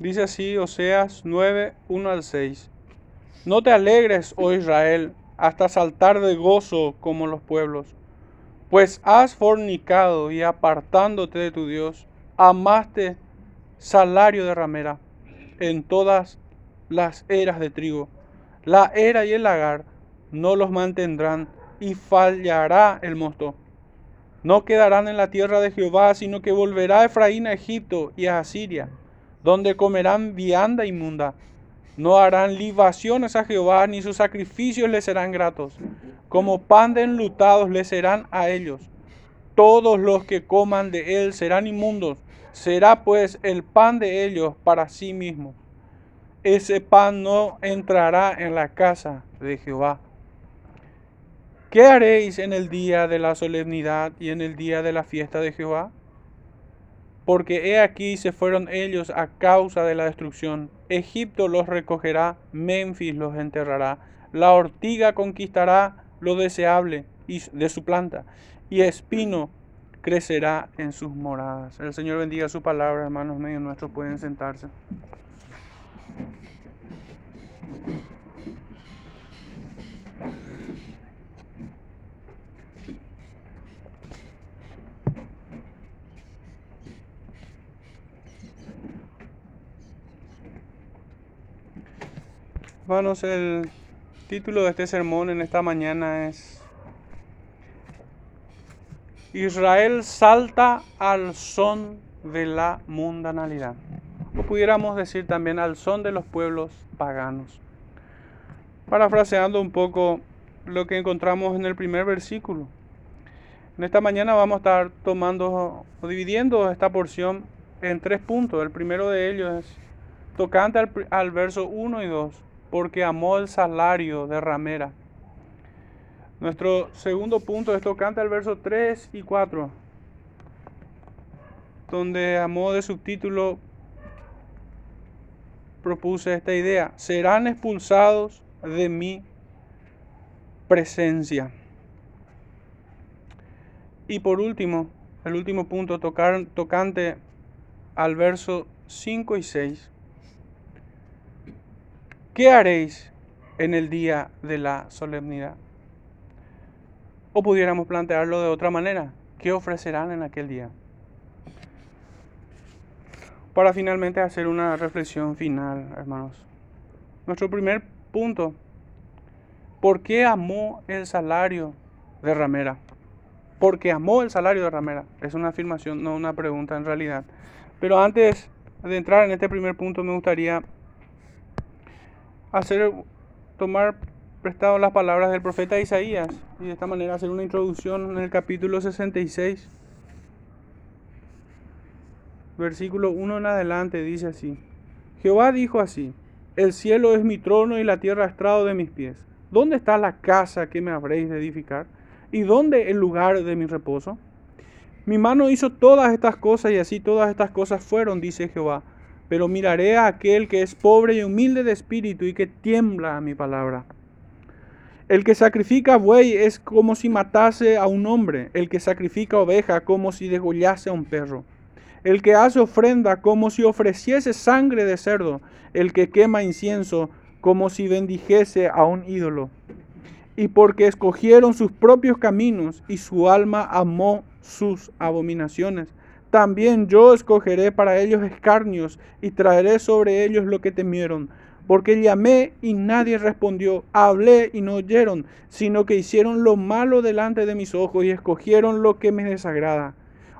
Dice así Oseas 9, 1 al 6. No te alegres, oh Israel, hasta saltar de gozo como los pueblos, pues has fornicado y apartándote de tu Dios, amaste salario de ramera en todas las eras de trigo. La era y el lagar no los mantendrán y fallará el mosto. No quedarán en la tierra de Jehová, sino que volverá Efraín a Egipto y a Asiria, donde comerán vianda inmunda. No harán libaciones a Jehová, ni sus sacrificios les serán gratos. Como pan de enlutados les serán a ellos. Todos los que coman de él serán inmundos. Será pues el pan de ellos para sí mismos. Ese pan no entrará en la casa de Jehová. ¿Qué haréis en el día de la solemnidad y en el día de la fiesta de Jehová? Porque he aquí se fueron ellos a causa de la destrucción. Egipto los recogerá, Memphis los enterrará. La ortiga conquistará lo deseable de su planta, y espino crecerá en sus moradas. El Señor bendiga su palabra, hermanos medios nuestros pueden sentarse. Hermanos, el título de este sermón en esta mañana es Israel salta al son de la mundanalidad. O pudiéramos decir también al son de los pueblos paganos. Parafraseando un poco lo que encontramos en el primer versículo. En esta mañana vamos a estar tomando o dividiendo esta porción en tres puntos. El primero de ellos es tocante al, al verso 1 y 2 porque amó el salario de ramera. Nuestro segundo punto, esto canta el verso 3 y 4, donde a modo de subtítulo propuse esta idea, serán expulsados de mi presencia. Y por último, el último punto, tocante al verso 5 y 6, ¿Qué haréis en el día de la solemnidad? O pudiéramos plantearlo de otra manera. ¿Qué ofrecerán en aquel día? Para finalmente hacer una reflexión final, hermanos. Nuestro primer punto. ¿Por qué amó el salario de ramera? Porque amó el salario de ramera. Es una afirmación, no una pregunta en realidad. Pero antes de entrar en este primer punto me gustaría hacer, tomar prestado las palabras del profeta Isaías y de esta manera hacer una introducción en el capítulo 66. Versículo 1 en adelante dice así. Jehová dijo así, el cielo es mi trono y la tierra estrado de mis pies. ¿Dónde está la casa que me habréis de edificar? ¿Y dónde el lugar de mi reposo? Mi mano hizo todas estas cosas y así todas estas cosas fueron, dice Jehová pero miraré a aquel que es pobre y humilde de espíritu y que tiembla a mi palabra. El que sacrifica buey es como si matase a un hombre, el que sacrifica oveja como si degollase a un perro, el que hace ofrenda como si ofreciese sangre de cerdo, el que quema incienso como si bendijese a un ídolo. Y porque escogieron sus propios caminos y su alma amó sus abominaciones, también yo escogeré para ellos escarnios y traeré sobre ellos lo que temieron. Porque llamé y nadie respondió, hablé y no oyeron, sino que hicieron lo malo delante de mis ojos y escogieron lo que me desagrada.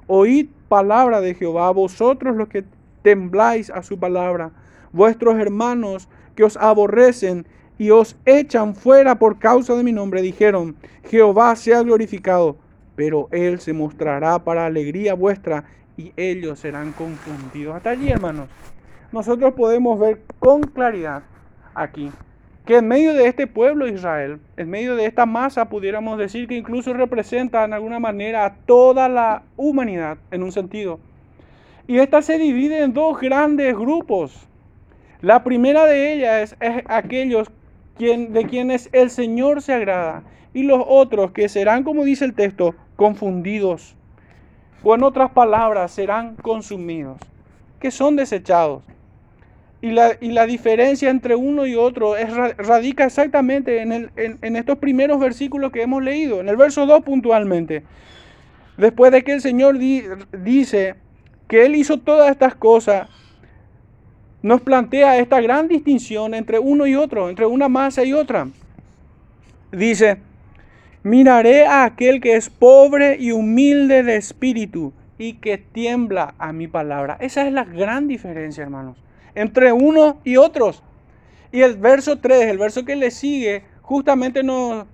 Oíd palabra de Jehová, vosotros los que tembláis a su palabra, vuestros hermanos que os aborrecen y os echan fuera por causa de mi nombre, dijeron, Jehová sea glorificado, pero él se mostrará para alegría vuestra y ellos serán confundidos. Hasta allí, hermanos, nosotros podemos ver con claridad aquí que en medio de este pueblo de Israel, en medio de esta masa, pudiéramos decir que incluso representa en alguna manera a toda la humanidad, en un sentido. Y esta se divide en dos grandes grupos. La primera de ellas es, aquellos de quienes el Señor se agrada, y los otros que serán, como dice el texto, confundidos o en otras palabras serán consumidos, que son desechados. Y la, y la, diferencia entre uno y otro es, radica exactamente en, el, en, estos primeros versículos que hemos leído, en el verso 2 puntualmente. Después de que el Señor dice que Él hizo todas estas cosas, nos plantea esta gran distinción entre uno y otro, entre una masa y otra. Dice, miraré a aquel que es pobre y humilde de espíritu y que tiembla a mi palabra. Esa es la gran diferencia, hermanos entre unos y otros. Y el verso 3, el verso que le sigue, justamente nos,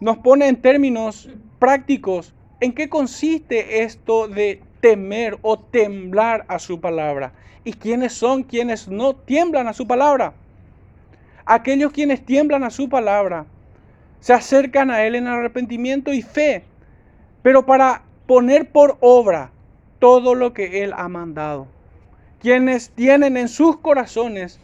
nos pone en términos prácticos en qué consiste esto de temer o temblar a su palabra. ¿Y quiénes son quienes no tiemblan a su palabra? Aquellos quienes tiemblan a su palabra se acercan a Él en arrepentimiento y fe, pero para poner por obra todo lo que Él ha mandado quienes tienen en sus corazones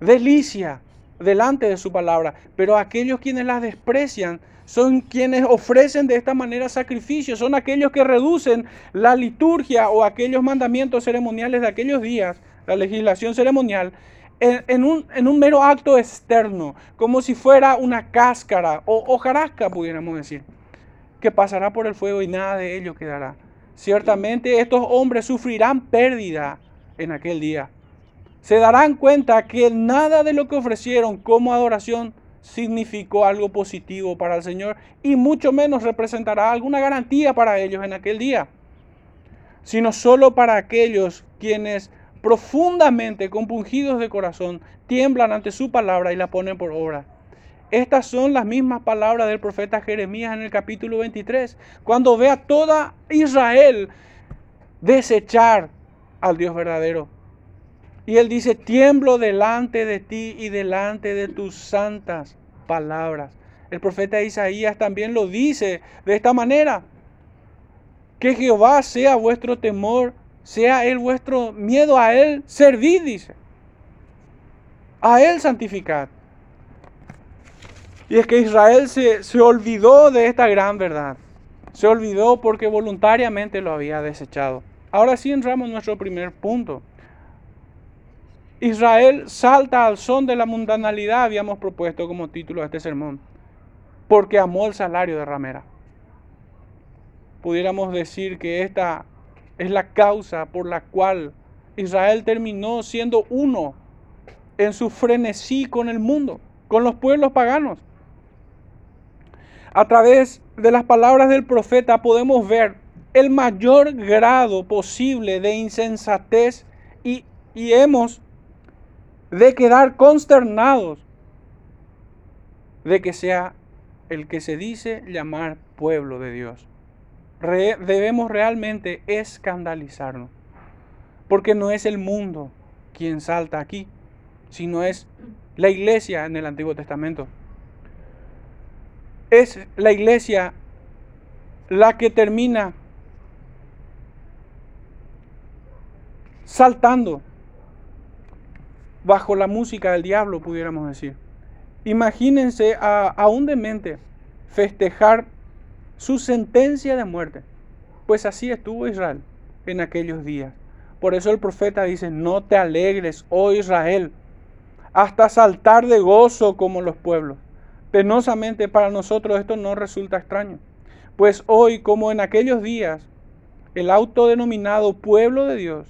delicia delante de su palabra, pero aquellos quienes la desprecian son quienes ofrecen de esta manera sacrificios, son aquellos que reducen la liturgia o aquellos mandamientos ceremoniales de aquellos días, la legislación ceremonial, en, un, en un, mero acto externo, como si fuera una cáscara o hojarasca, pudiéramos decir, que pasará por el fuego y nada de ello quedará. Ciertamente estos hombres sufrirán pérdida en aquel día. Se darán cuenta que nada de lo que ofrecieron como adoración significó algo positivo para el Señor y mucho menos representará alguna garantía para ellos en aquel día, sino solo para aquellos quienes profundamente compungidos de corazón tiemblan ante su palabra y la ponen por obra. Estas son las mismas palabras del profeta Jeremías en el capítulo 23, cuando ve a toda Israel desechar al Dios verdadero. Y él dice, tiemblo delante de ti y delante de tus santas palabras. El profeta Isaías también lo dice de esta manera. Que Jehová sea vuestro temor, sea él vuestro miedo a él, servid, dice. A él santificad. Y es que Israel se, se olvidó de esta gran verdad. Se olvidó porque voluntariamente lo había desechado. Ahora sí entramos en nuestro primer punto. Israel salta al son de la mundanalidad, habíamos propuesto como título de este sermón, porque amó el salario de ramera. Pudiéramos decir que esta es la causa por la cual Israel terminó siendo uno en su frenesí con el mundo, con los pueblos paganos. A través de las palabras del profeta podemos ver el mayor grado posible de insensatez y, hemos de quedar consternados de que sea el que se dice llamar pueblo de Dios. Debemos realmente escandalizarnos, porque no es el mundo quien salta aquí, sino es la iglesia en el Antiguo Testamento. Es la iglesia la que termina saltando bajo la música del diablo, pudiéramos decir. Imagínense a, un demente festejar su sentencia de muerte. Pues así estuvo Israel en aquellos días. Por eso el profeta dice, no te alegres, oh Israel, hasta saltar de gozo como los pueblos. Penosamente para nosotros esto no resulta extraño. Pues hoy, como en aquellos días, el autodenominado pueblo de Dios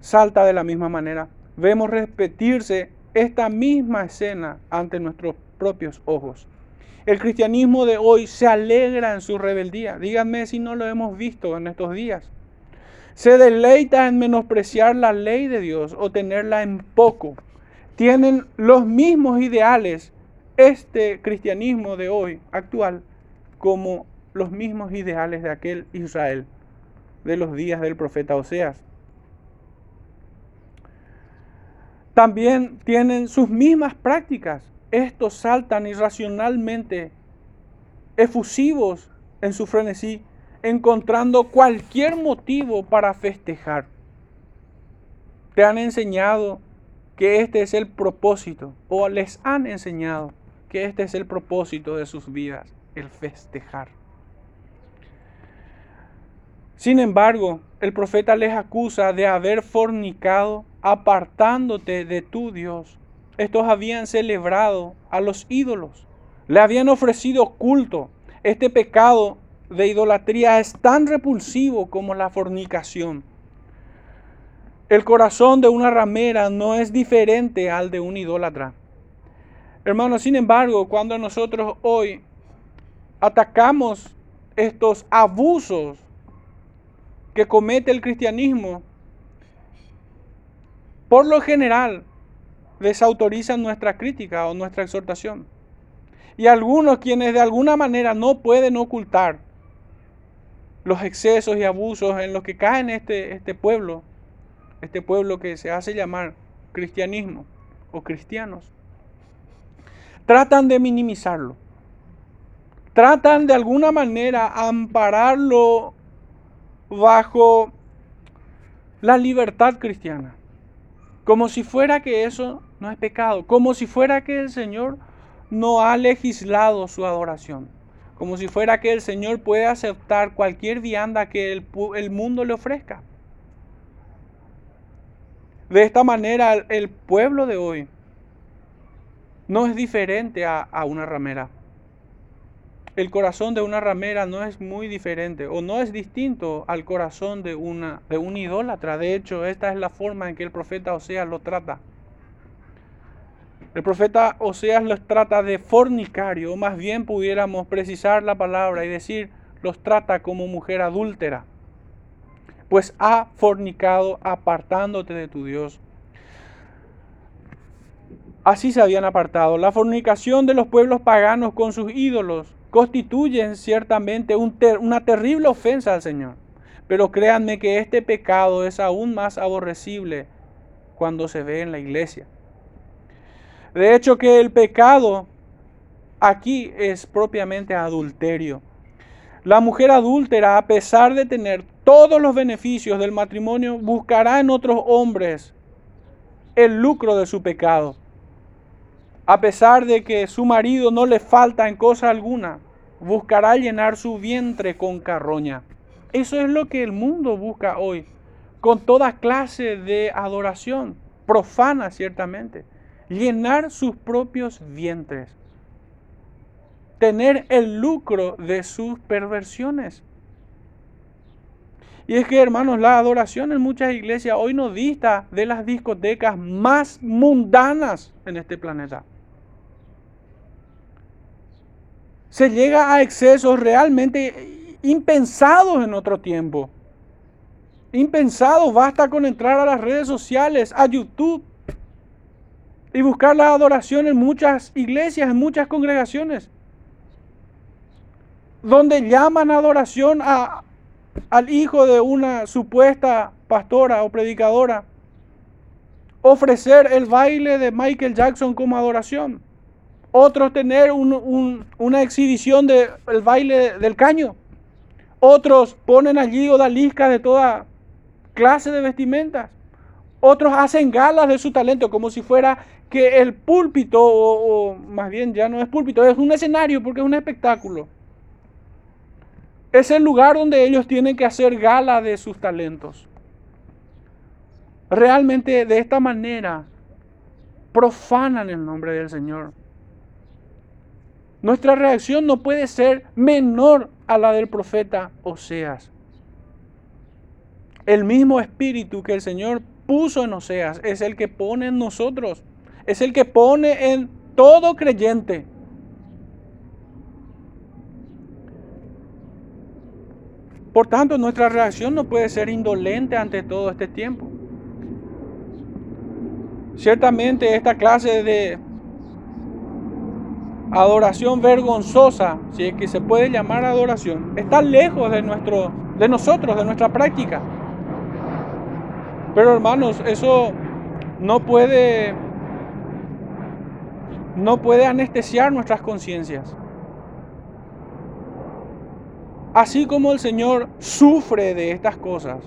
salta de la misma manera. Vemos repetirse esta misma escena ante nuestros propios ojos. El cristianismo de hoy se alegra en su rebeldía. Díganme si no lo hemos visto en estos días. Se deleita en menospreciar la ley de Dios o tenerla en poco. Tienen los mismos ideales este cristianismo de hoy actual como los mismos ideales de aquel Israel de los días del profeta Oseas. también tienen sus mismas prácticas. Estos saltan irracionalmente, efusivos en su frenesí, encontrando cualquier motivo para festejar. Te han enseñado que este es el propósito, o les han enseñado que este es el propósito de sus vidas, el festejar. Sin embargo, el profeta les acusa de haber fornicado apartándote de tu Dios. Estos habían celebrado a los ídolos, le habían ofrecido culto. Este pecado de idolatría es tan repulsivo como la fornicación. El corazón de una ramera no es diferente al de un idólatra. Hermanos, sin embargo, cuando nosotros hoy atacamos estos abusos que comete el cristianismo, por lo general desautorizan nuestra crítica o nuestra exhortación. Y algunos quienes de alguna manera no pueden ocultar los excesos y abusos en los que cae este, este pueblo, este pueblo que se hace llamar cristianismo o cristianos, tratan de minimizarlo. Tratan de alguna manera ampararlo bajo la libertad cristiana. Como si fuera que eso no es pecado. Como si fuera que el Señor no ha legislado su adoración. Como si fuera que el Señor puede aceptar cualquier vianda que el, mundo le ofrezca. De esta manera el pueblo de hoy no es diferente a, una ramera. El corazón de una ramera no es muy diferente o no es distinto al corazón de, una, de un idólatra. De hecho, esta es la forma en que el profeta Oseas lo trata. El profeta Oseas los trata de fornicario, o más bien pudiéramos precisar la palabra y decir, los trata como mujer adúltera pues ha fornicado apartándote de tu Dios. Así se habían apartado. La fornicación de los pueblos paganos con sus ídolos constituyen ciertamente una terrible ofensa al Señor. Pero créanme que este pecado es aún más aborrecible cuando se ve en la iglesia. De hecho que el pecado aquí es propiamente adulterio. La mujer adúltera, a pesar de tener todos los beneficios del matrimonio, buscará en otros hombres el lucro de su pecado. A pesar de que su marido no le falta en cosa alguna, buscará llenar su vientre con carroña. Eso es lo que el mundo busca hoy, con toda clase de adoración, profana ciertamente, llenar sus propios vientres, tener el lucro de sus perversiones. Y es que, hermanos, la adoración en muchas iglesias hoy no dista de las discotecas más mundanas en este planeta. Se llega a excesos realmente impensados en otro tiempo. Impensados, basta con entrar a las redes sociales, a YouTube, y buscar la adoración en muchas iglesias, en muchas congregaciones, donde llaman adoración a, al hijo de una supuesta pastora o predicadora ofrecer el baile de Michael Jackson como adoración. Otros tener una exhibición del baile del caño. Otros ponen allí odaliscas de toda clase de vestimentas. Otros hacen galas de su talento como si fuera que el púlpito, o más bien ya no es púlpito, es un escenario porque es un espectáculo es el lugar donde ellos tienen que hacer gala de sus talentos. Realmente de esta manera profanan el nombre del Señor. Nuestra reacción no puede ser menor a la del profeta Oseas. El mismo espíritu que el Señor puso en Oseas es el que pone en nosotros, es el que pone en todo creyente. Por tanto, nuestra reacción no puede ser indolente ante todo este tiempo. Ciertamente esta clase de adoración vergonzosa, si es que se puede llamar adoración, está lejos de, nuestro, de nosotros, de nuestra práctica. Pero hermanos, eso no puede, no puede anestesiar nuestras conciencias. Así como el Señor sufre de estas cosas,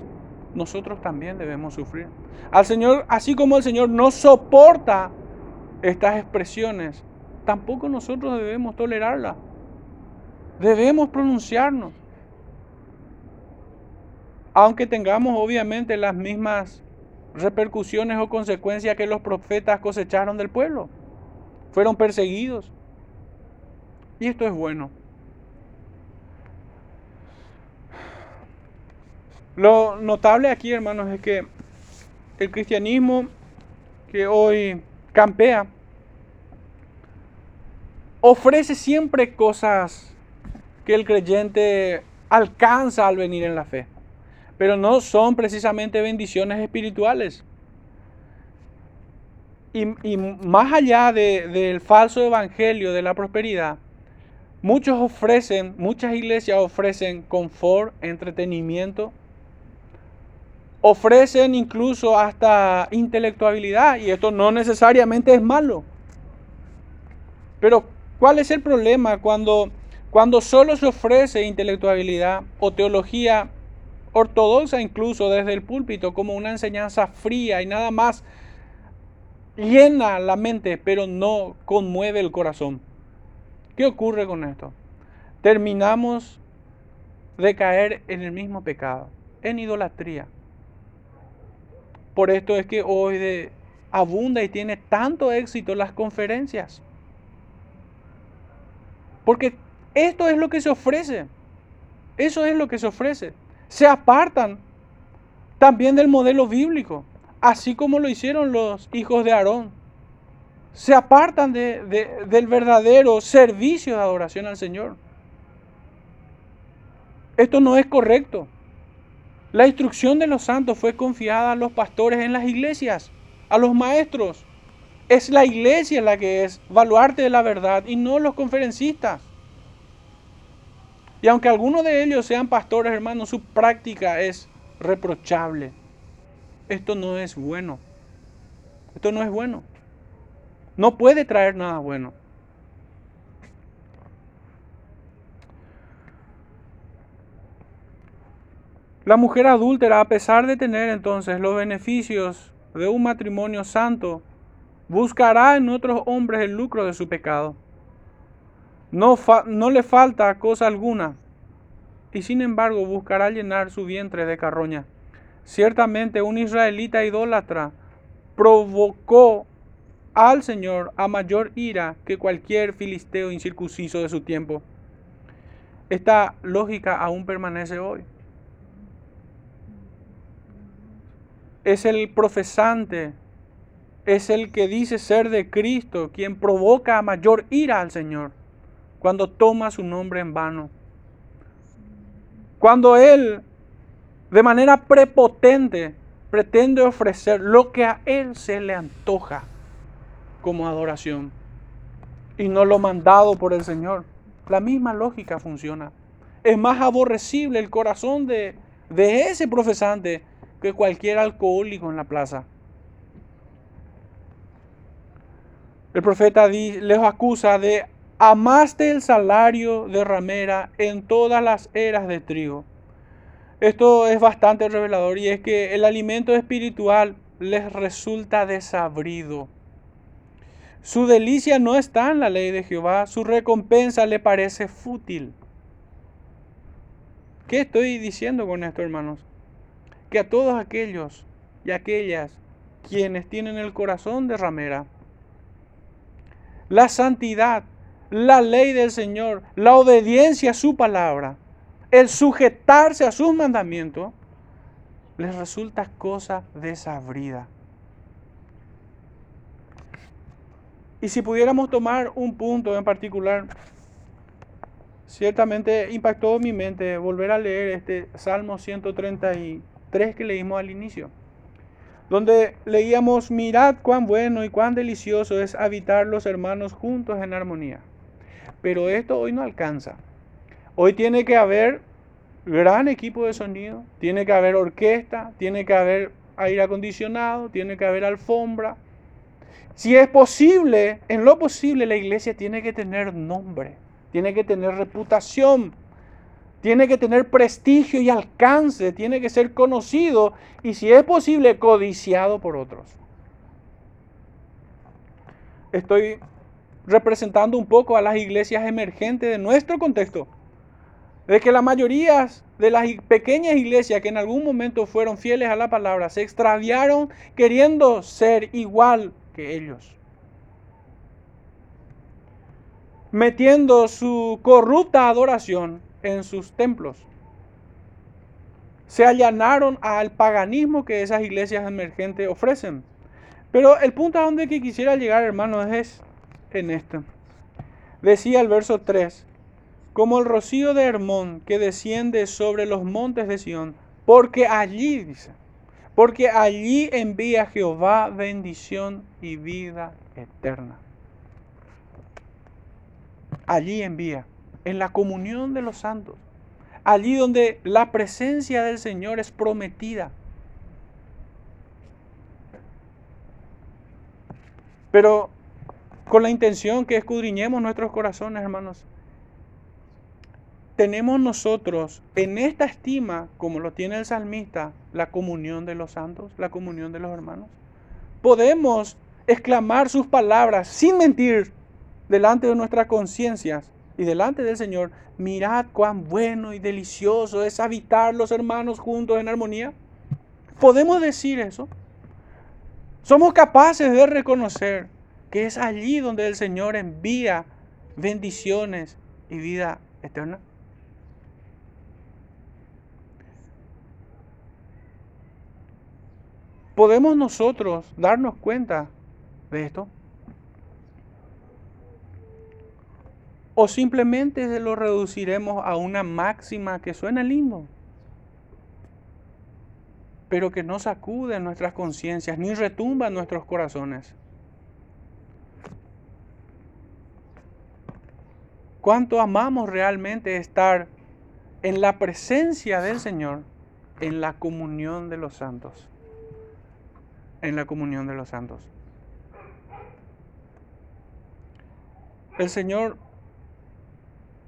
nosotros también debemos sufrir. Al Señor, así como el Señor no soporta estas expresiones, tampoco nosotros debemos tolerarlas. Debemos pronunciarnos. Aunque tengamos obviamente las mismas repercusiones o consecuencias que los profetas cosecharon del pueblo. Fueron perseguidos. Y esto es bueno. Lo notable aquí, hermanos, es que el cristianismo que hoy campea ofrece siempre cosas que el creyente alcanza al venir en la fe, pero no son precisamente bendiciones espirituales. Y, más allá del falso evangelio de la prosperidad, muchos ofrecen, muchas iglesias ofrecen confort, entretenimiento, ofrecen incluso hasta intelectualidad, y esto no necesariamente es malo. Pero, ¿cuál es el problema cuando, cuando solo se ofrece intelectualidad o teología ortodoxa incluso desde el púlpito como una enseñanza fría y nada más llena la mente, pero no conmueve el corazón? ¿Qué ocurre con esto? Terminamos de caer en el mismo pecado, en idolatría. Por esto es que hoy abunda y tiene tanto éxito las conferencias. Porque esto es lo que se ofrece. Eso es lo que se ofrece. Se apartan también del modelo bíblico, así como lo hicieron los hijos de Aarón. Se apartan del verdadero servicio de adoración al Señor. Esto no es correcto. La instrucción de los santos fue confiada a los pastores en las iglesias, a los maestros. Es la iglesia la que es baluarte de la verdad y no los conferencistas. Y aunque algunos de ellos sean pastores, hermanos, su práctica es reprochable. Esto no es bueno. Esto no es bueno. No puede traer nada bueno. La mujer adúltera, a pesar de tener entonces los beneficios de un matrimonio santo, buscará en otros hombres el lucro de su pecado. No, no le falta cosa alguna, y sin embargo buscará llenar su vientre de carroña. Ciertamente un israelita idólatra provocó al Señor a mayor ira que cualquier filisteo incircunciso de su tiempo. Esta lógica aún permanece hoy. es el profesante, es el que dice ser de Cristo, quien provoca mayor ira al Señor cuando toma su nombre en vano. Cuando Él, de manera prepotente, pretende ofrecer lo que a Él se le antoja como adoración y no lo mandado por el Señor. La misma lógica funciona. Es más aborrecible el corazón de, de ese profesante que cualquier alcohólico en la plaza. El profeta les acusa de amaste el salario de ramera en todas las eras de trigo. Esto es bastante revelador y es que el alimento espiritual les resulta desabrido. Su delicia no está en la ley de Jehová, su recompensa le parece fútil. ¿Qué estoy diciendo con esto, hermanos? que a todos aquellos y aquellas quienes tienen el corazón de ramera, la santidad, la ley del Señor, la obediencia a su palabra, el sujetarse a sus mandamientos, les resulta cosa desabrida. Y si pudiéramos tomar un punto en particular, ciertamente impactó mi mente volver a leer este Salmo 130 tres que leímos al inicio, donde leíamos, mirad cuán bueno y cuán delicioso es habitar los hermanos juntos en armonía. Pero esto hoy no alcanza. Hoy tiene que haber gran equipo de sonido, tiene que haber orquesta, tiene que haber aire acondicionado, tiene que haber alfombra. Si es posible, en lo posible la iglesia tiene que tener nombre, tiene que tener reputación, tiene que tener prestigio y alcance, tiene que ser conocido y si es posible codiciado por otros. Estoy representando un poco a las iglesias emergentes de nuestro contexto, de que la mayoría de las pequeñas iglesias que en algún momento fueron fieles a la palabra se extraviaron queriendo ser igual que ellos. Metiendo su corrupta adoración en sus templos. Se allanaron al paganismo que esas iglesias emergentes ofrecen. Pero el punto a donde quisiera llegar, hermanos, es en esto. Decía el verso 3, como el rocío de Hermón que desciende sobre los montes de Sión, porque allí, dice, porque allí envía Jehová bendición y vida eterna. Allí envía, en la comunión de los santos, allí donde la presencia del Señor es prometida. Pero con la intención que escudriñemos nuestros corazones, hermanos, tenemos nosotros en esta estima, como lo tiene el salmista, la comunión de los santos, la comunión de los hermanos. Podemos exclamar sus palabras sin mentir delante de nuestras conciencias y delante del Señor. Mirad cuán bueno y delicioso es habitar los hermanos juntos en armonía. ¿Podemos decir eso? Somos capaces de reconocer que es allí donde el Señor envía bendiciones y vida eterna. ¿Podemos nosotros darnos cuenta de esto? ¿O simplemente lo reduciremos a una máxima que suena lindo, pero que no sacude nuestras conciencias ni retumba en nuestros corazones? ¿Cuánto amamos realmente estar en la presencia del Señor, en la comunión de los santos? En la comunión de los santos. El Señor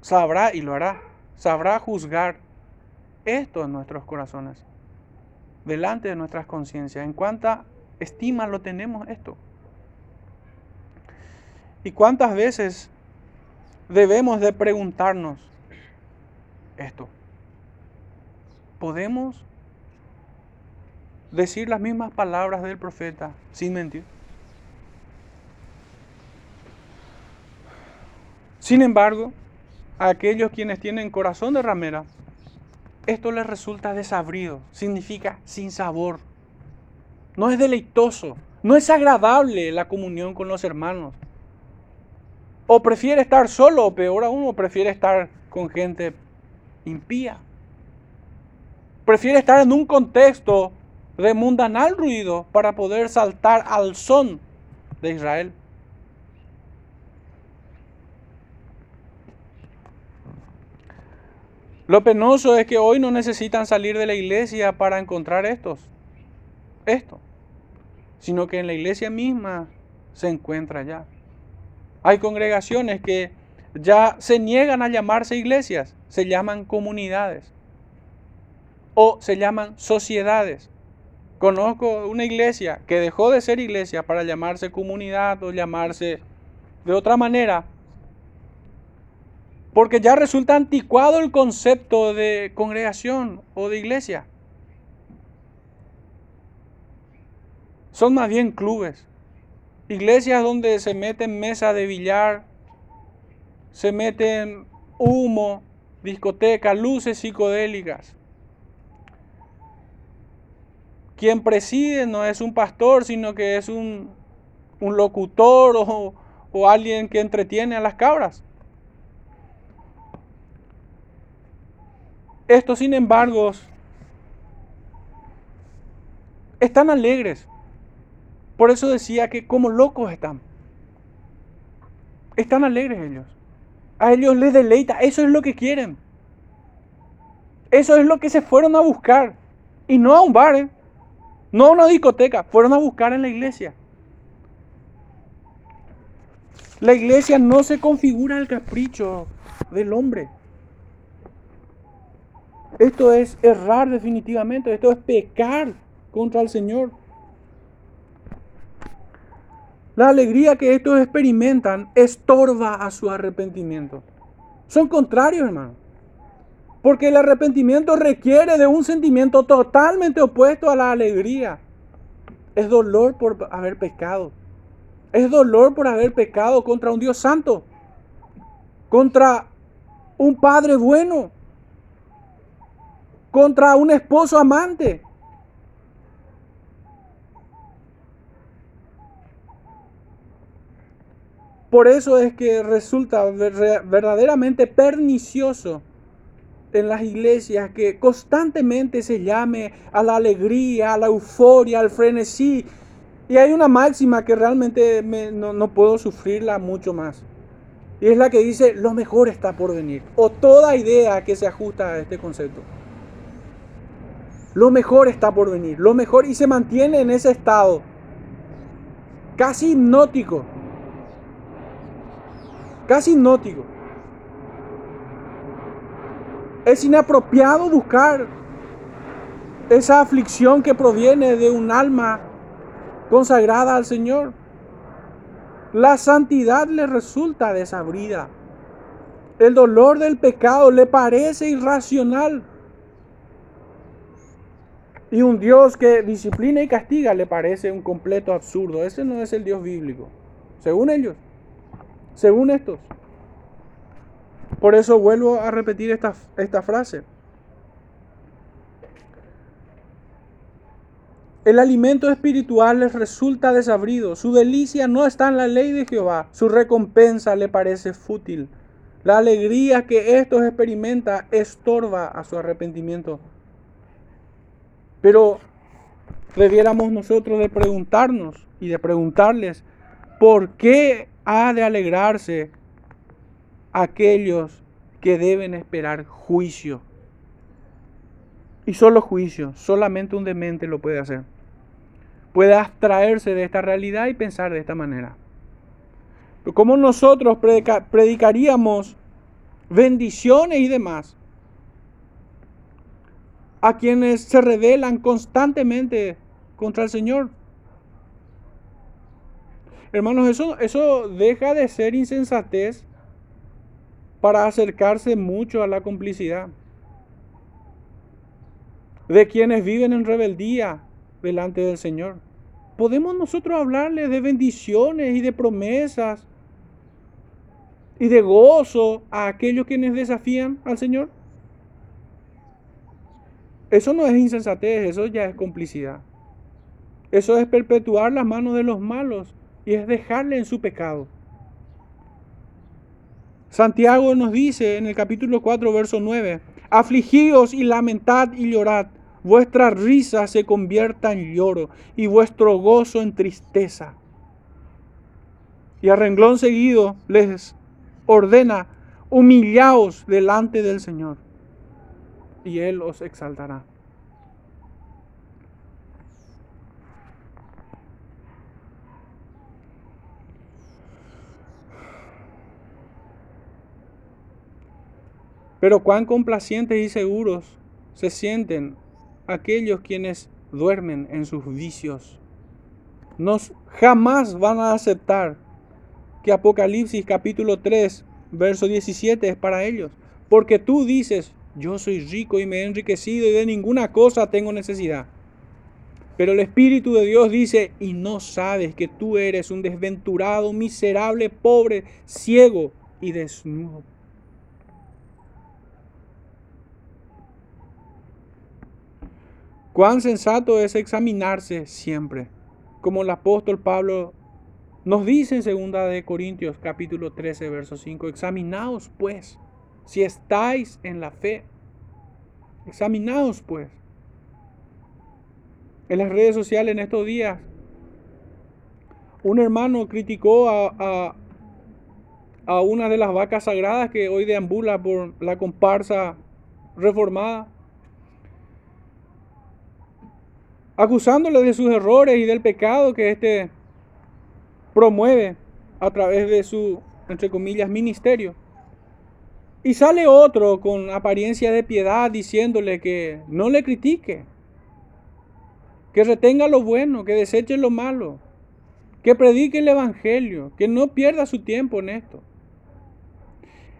sabrá y lo hará, sabrá juzgar esto en nuestros corazones, delante de nuestras conciencias, en cuánta estima lo tenemos esto. Y cuántas veces debemos de preguntarnos esto. ¿Podemos decir las mismas palabras del profeta sin mentir. Sin embargo, a aquellos quienes tienen corazón de ramera, esto les resulta desabrido, significa sin sabor. No es deleitoso, no es agradable la comunión con los hermanos. O prefiere estar solo, o peor aún, o prefiere estar con gente impía. Prefiere estar en un contexto de mundanal ruido para poder saltar al son de Israel. Lo penoso es que hoy no necesitan salir de la iglesia para encontrar estos, esto, sino que en la iglesia misma se encuentra ya. Hay congregaciones que ya se niegan a llamarse iglesias, se llaman comunidades o se llaman sociedades. Conozco una iglesia que dejó de ser iglesia para llamarse comunidad o llamarse de otra manera, porque ya resulta anticuado el concepto de congregación o de iglesia. Son más bien clubes, iglesias donde se meten mesa de billar, se meten humo, discoteca, luces psicodélicas. Quien preside no es un pastor, sino que es un, locutor o, o alguien que entretiene a las cabras. Estos, sin embargo, están alegres. Por eso decía que como locos están. Están alegres ellos. A ellos les deleita. Eso es lo que quieren. Eso es lo que se fueron a buscar. Y no a un bar. ¿eh? No a una discoteca, fueron a buscar en la iglesia. La iglesia no se configura al capricho del hombre. Esto es errar definitivamente, esto es pecar contra el Señor. La alegría que estos experimentan estorba a su arrepentimiento. Son contrarios, hermano. Porque el arrepentimiento requiere de un sentimiento totalmente opuesto a la alegría. Es dolor por haber pecado. Es dolor por haber pecado contra un Dios santo. Contra un padre bueno. Contra un esposo amante. Por eso es que resulta verdaderamente pernicioso en las iglesias que constantemente se llame a la alegría, a la euforia, al frenesí. Y hay una máxima que realmente no, no puedo sufrirla mucho más. Y es la que dice, lo mejor está por venir. O toda idea que se ajusta a este concepto. Lo mejor está por venir. Lo mejor y se mantiene en ese estado. Casi hipnótico casi hipnótico. Es inapropiado buscar esa aflicción que proviene de un alma consagrada al Señor. La santidad le resulta desabrida. El dolor del pecado le parece irracional. Y un Dios que disciplina y castiga le parece un completo absurdo. Ese no es el Dios bíblico, según ellos según estos. Por eso vuelvo a repetir esta, esta frase. El alimento espiritual les resulta desabrido, su delicia no está en la ley de Jehová, su recompensa le parece fútil. La alegría que estos experimenta estorba a su arrepentimiento. Pero debiéramos nosotros de preguntarnos y de preguntarles, ¿por qué ha de alegrarse aquellos que deben esperar juicio. Y solo juicio, solamente un demente lo puede hacer. Puede abstraerse de esta realidad y pensar de esta manera. Pero como nosotros predicaríamos bendiciones y demás a quienes se rebelan constantemente contra el Señor? Hermanos, eso, eso deja de ser insensatez para acercarse mucho a la complicidad de quienes viven en rebeldía delante del Señor. ¿Podemos nosotros hablarles de bendiciones y de promesas y de gozo a aquellos quienes desafían al Señor? Eso no es insensatez, eso ya es complicidad. Eso es perpetuar las manos de los malos y es dejarle en su pecado. Santiago nos dice en el capítulo 4, verso 9, afligíos y lamentad y llorad, vuestra risa se convierta en lloro y vuestro gozo en tristeza. Y a renglón seguido les ordena, humillaos delante del Señor y Él os exaltará. Pero cuán complacientes y seguros se sienten aquellos quienes duermen en sus vicios. Nos jamás van a aceptar que Apocalipsis capítulo 3, verso 17 es para ellos. Porque tú dices, yo soy rico y me he enriquecido y de ninguna cosa tengo necesidad. Pero el Espíritu de Dios dice, y no sabes que tú eres un desventurado, miserable, pobre, ciego y desnudo. Cuán sensato es examinarse siempre, como el apóstol Pablo nos dice en 2 de Corintios capítulo 13 verso 5, examinaos pues si estáis en la fe. Examinaos pues. En las redes sociales en estos días, un hermano criticó a, a, a una de las vacas sagradas que hoy deambula por la comparsa reformada acusándole de sus errores y del pecado que éste promueve a través de su, entre comillas, ministerio. Y sale otro con apariencia de piedad diciéndole que no le critique, que retenga lo bueno, que deseche lo malo, que predique el Evangelio, que no pierda su tiempo en esto.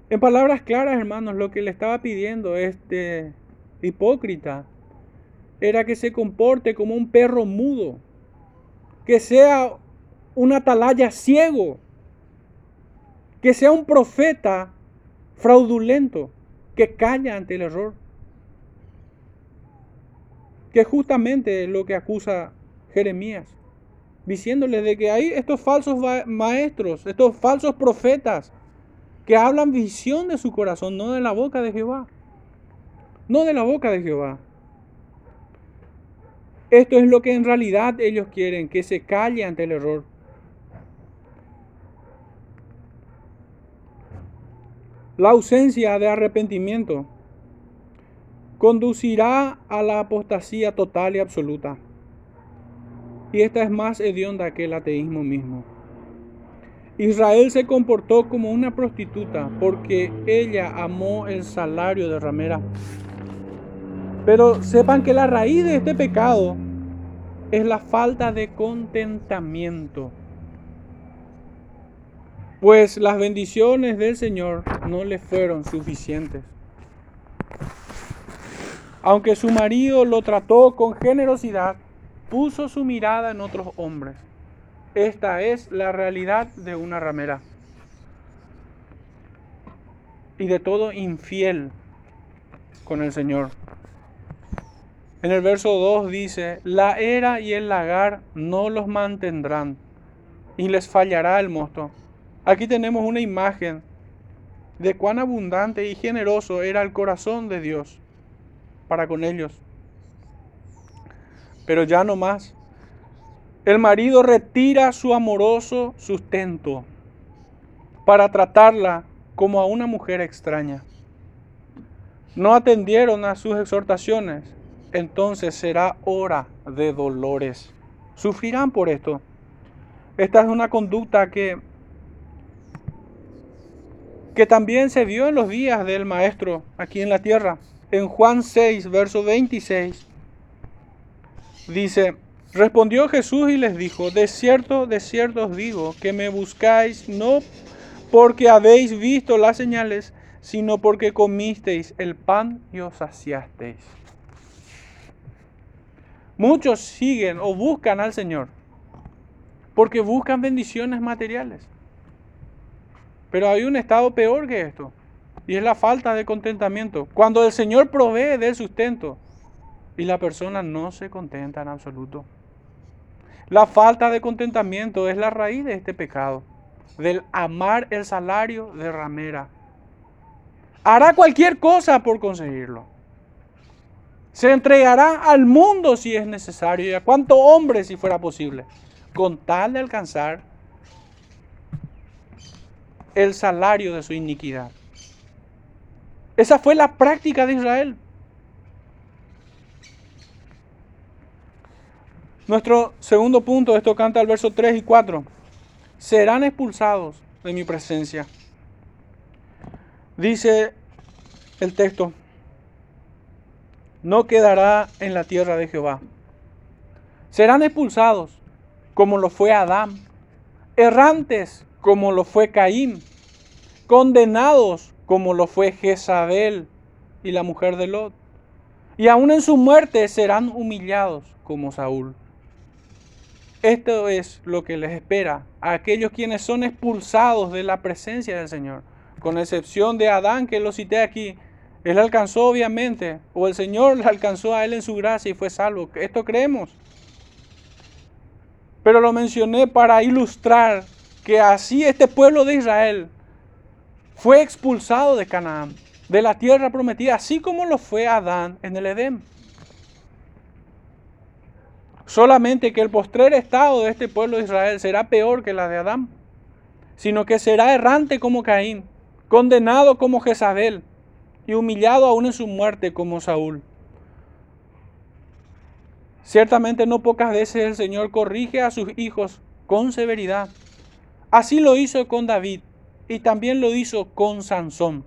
En palabras claras, hermanos, lo que le estaba pidiendo este hipócrita era que se comporte como un perro mudo, que sea un atalaya ciego, que sea un profeta fraudulento, que calla ante el error. Que es justamente lo que acusa Jeremías, diciéndole de que hay estos falsos maestros, estos falsos profetas, que hablan visión de su corazón, no de la boca de Jehová. No de la boca de Jehová. Esto es lo que en realidad ellos quieren, que se calle ante el error. La ausencia de arrepentimiento conducirá a la apostasía total y absoluta. Y esta es más hedionda que el ateísmo mismo. Israel se comportó como una prostituta porque ella amó el salario de ramera. Pero sepan que la raíz de este pecado es la falta de contentamiento. Pues las bendiciones del Señor no le fueron suficientes. Aunque su marido lo trató con generosidad, puso su mirada en otros hombres. Esta es la realidad de una ramera. Y de todo infiel con el Señor. En el verso 2 dice, la era y el lagar no los mantendrán y les fallará el mosto. Aquí tenemos una imagen de cuán abundante y generoso era el corazón de Dios para con ellos. Pero ya no más. El marido retira su amoroso sustento para tratarla como a una mujer extraña. No atendieron a sus exhortaciones entonces será hora de dolores. Sufrirán por esto. Esta es una conducta que, que también se vio en los días del Maestro aquí en la tierra. En Juan 6, verso 26, dice, respondió Jesús y les dijo, de cierto, de cierto os digo, que me buscáis no porque habéis visto las señales, sino porque comisteis el pan y os saciasteis. Muchos siguen o buscan al Señor porque buscan bendiciones materiales. Pero hay un estado peor que esto y es la falta de contentamiento. Cuando el Señor provee del sustento y la persona no se contenta en absoluto. La falta de contentamiento es la raíz de este pecado, del amar el salario de ramera. Hará cualquier cosa por conseguirlo. Se entregará al mundo si es necesario y a cuánto hombre si fuera posible, con tal de alcanzar el salario de su iniquidad. Esa fue la práctica de Israel. Nuestro segundo punto, esto canta el verso 3 y 4. Serán expulsados de mi presencia. Dice el texto, no quedará en la tierra de Jehová. Serán expulsados como lo fue Adán, errantes como lo fue Caín, condenados como lo fue Jezabel y la mujer de Lot. Y aún en su muerte serán humillados como Saúl. Esto es lo que les espera a aquellos quienes son expulsados de la presencia del Señor, con excepción de Adán que lo cité aquí, él alcanzó obviamente, o el Señor le alcanzó a él en su gracia y fue salvo. Esto creemos. Pero lo mencioné para ilustrar que así este pueblo de Israel fue expulsado de Canaán, de la tierra prometida, así como lo fue Adán en el Edén. Solamente que el postrer estado de este pueblo de Israel será peor que la de Adán, sino que será errante como Caín, condenado como Jezabel, y humillado aún en su muerte como Saúl. Ciertamente no pocas veces el Señor corrige a sus hijos con severidad. Así lo hizo con David y también lo hizo con Sansón.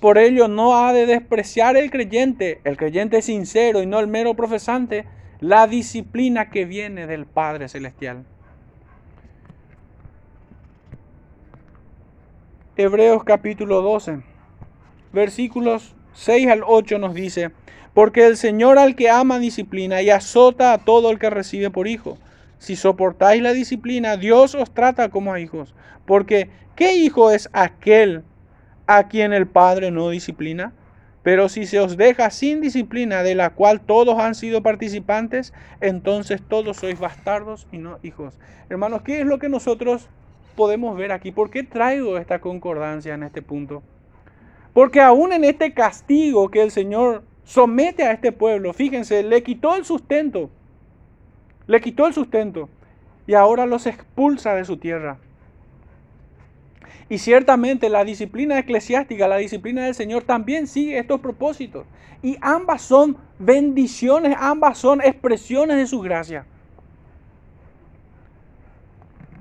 Por ello no ha de despreciar el creyente, el creyente sincero y no el mero profesante, la disciplina que viene del Padre Celestial. Hebreos capítulo 12 versículos 6 al 8 nos dice, porque el Señor al que ama disciplina y azota a todo el que recibe por hijo. Si soportáis la disciplina, Dios os trata como a hijos. Porque, ¿qué hijo es aquel a quien el Padre no disciplina? Pero si se os deja sin disciplina, de la cual todos han sido participantes, entonces todos sois bastardos y no hijos. Hermanos, ¿qué es lo que nosotros podemos ver aquí? ¿Por qué traigo esta concordancia en este punto? Porque aún en este castigo que el Señor somete a este pueblo, fíjense, le quitó el sustento, le quitó el sustento y ahora los expulsa de su tierra. Y ciertamente la disciplina eclesiástica, la disciplina del Señor también sigue estos propósitos. Y ambas son bendiciones, ambas son expresiones de su gracia.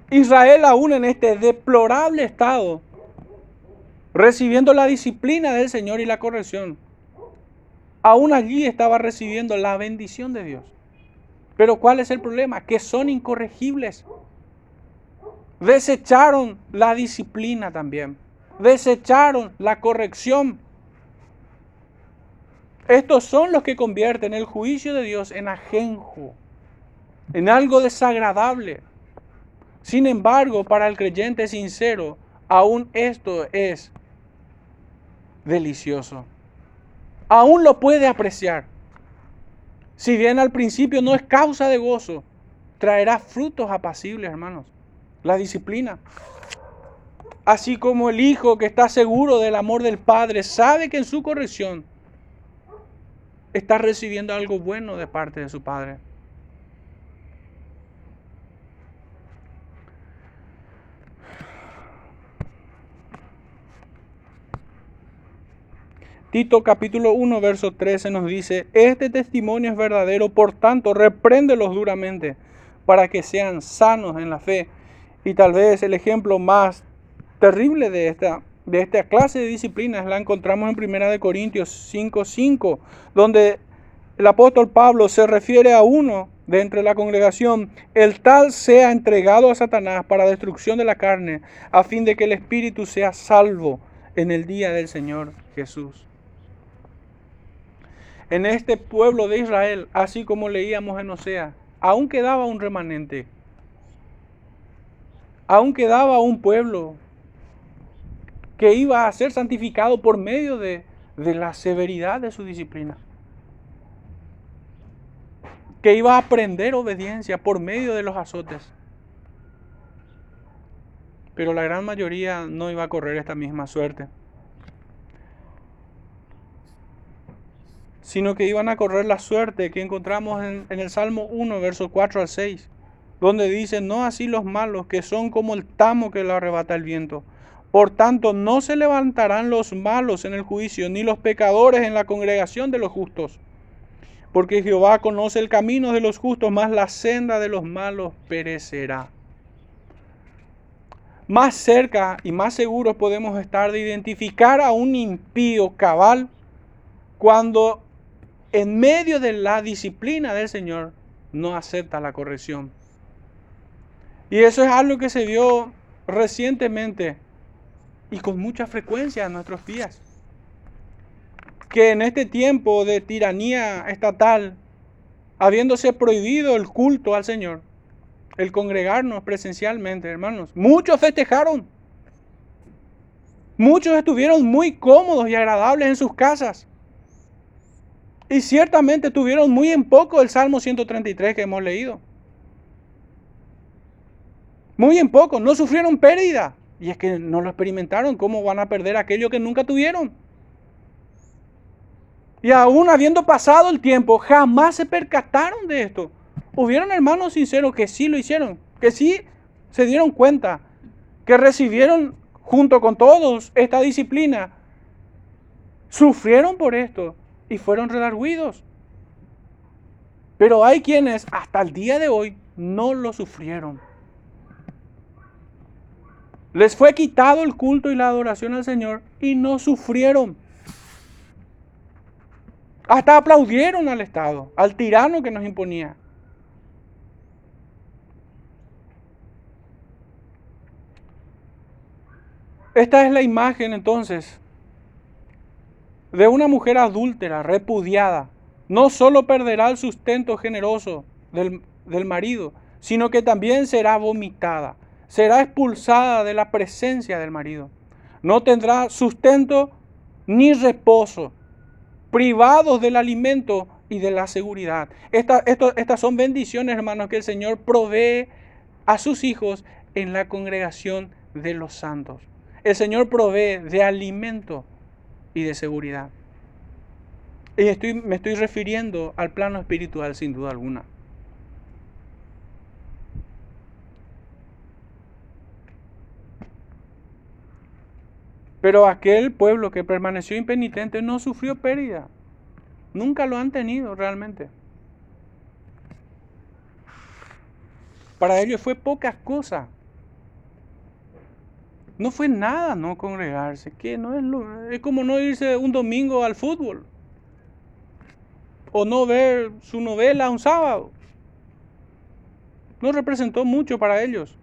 Israel aún en este deplorable estado recibiendo la disciplina del Señor y la corrección. Aún allí estaba recibiendo la bendición de Dios. Pero ¿cuál es el problema? Que son incorregibles. Desecharon la disciplina también. Desecharon la corrección. Estos son los que convierten el juicio de Dios en ajenjo, en algo desagradable. Sin embargo, para el creyente sincero, aún esto es delicioso. Aún lo puede apreciar. Si bien al principio no es causa de gozo, traerá frutos apacibles, hermanos. La disciplina. Así como el hijo que está seguro del amor del padre sabe que en su corrección está recibiendo algo bueno de parte de su padre. Tito capítulo 1, verso 13 nos dice, este testimonio es verdadero, por tanto, repréndelos duramente para que sean sanos en la fe. Y tal vez el ejemplo más terrible de esta, de esta clase de disciplinas la encontramos en 1 Corintios 5, 5, donde el apóstol Pablo se refiere a uno de entre la congregación, el tal sea entregado a Satanás para destrucción de la carne, a fin de que el espíritu sea salvo en el día del Señor Jesús en este pueblo de Israel, así como leíamos en Osea, aún quedaba un remanente. Aún quedaba un pueblo que iba a ser santificado por medio de, de la severidad de su disciplina. Que iba a aprender obediencia por medio de los azotes. Pero la gran mayoría no iba a correr esta misma suerte. Sino que iban a correr la suerte que encontramos en, el Salmo 1, versos 4 al 6, donde dice, no así los malos, que son como el tamo que lo arrebata el viento. Por tanto, no se levantarán los malos en el juicio, ni los pecadores en la congregación de los justos. Porque Jehová conoce el camino de los justos, mas la senda de los malos perecerá. Más cerca y más seguros podemos estar de identificar a un impío cabal cuando en medio de la disciplina del Señor, no acepta la corrección. Y eso es algo que se dio recientemente y con mucha frecuencia en nuestros días. Que en este tiempo de tiranía estatal, habiéndose prohibido el culto al Señor, el congregarnos presencialmente, hermanos, muchos festejaron. Muchos estuvieron muy cómodos y agradables en sus casas. Y ciertamente tuvieron muy en poco el Salmo 133 que hemos leído. Muy en poco, no sufrieron pérdida. Y es que no lo experimentaron, ¿cómo van a perder aquello que nunca tuvieron? Y aún habiendo pasado el tiempo, jamás se percataron de esto. Hubieron hermanos sinceros que sí lo hicieron, que sí se dieron cuenta, que recibieron junto con todos esta disciplina. Sufrieron por esto, y fueron redarguidos. Pero hay quienes hasta el día de hoy no lo sufrieron. Les fue quitado el culto y la adoración al Señor y no sufrieron. Hasta aplaudieron al Estado, al tirano que nos imponía. Esta es la imagen entonces de una mujer adúltera, repudiada, no solo perderá el sustento generoso del, del marido, sino que también será vomitada, será expulsada de la presencia del marido. No tendrá sustento ni reposo, privados del alimento y de la seguridad. estas son bendiciones, hermanos, que el Señor provee a sus hijos en la congregación de los santos. El Señor provee de alimento y de seguridad. Y estoy, me estoy refiriendo al plano espiritual sin duda alguna. Pero aquel pueblo que permaneció impenitente no sufrió pérdida. Nunca lo han tenido realmente. Para ellos fue poca cosa. No fue nada no congregarse, que no es, es como no irse un domingo al fútbol o no ver su novela un sábado. No representó mucho para ellos.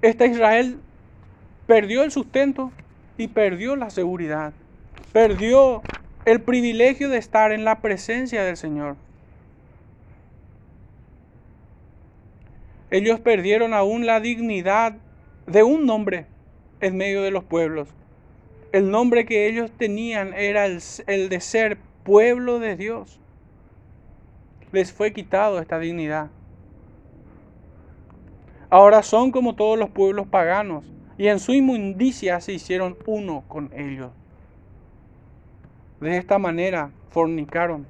Esta Israel perdió el sustento y perdió la seguridad. Perdió el privilegio de estar en la presencia del Señor. Ellos perdieron aún la dignidad de un nombre en medio de los pueblos. El nombre que ellos tenían era el, de ser pueblo de Dios. Les fue quitado esta dignidad. Ahora son como todos los pueblos paganos y en su inmundicia se hicieron uno con ellos. De esta manera fornicaron.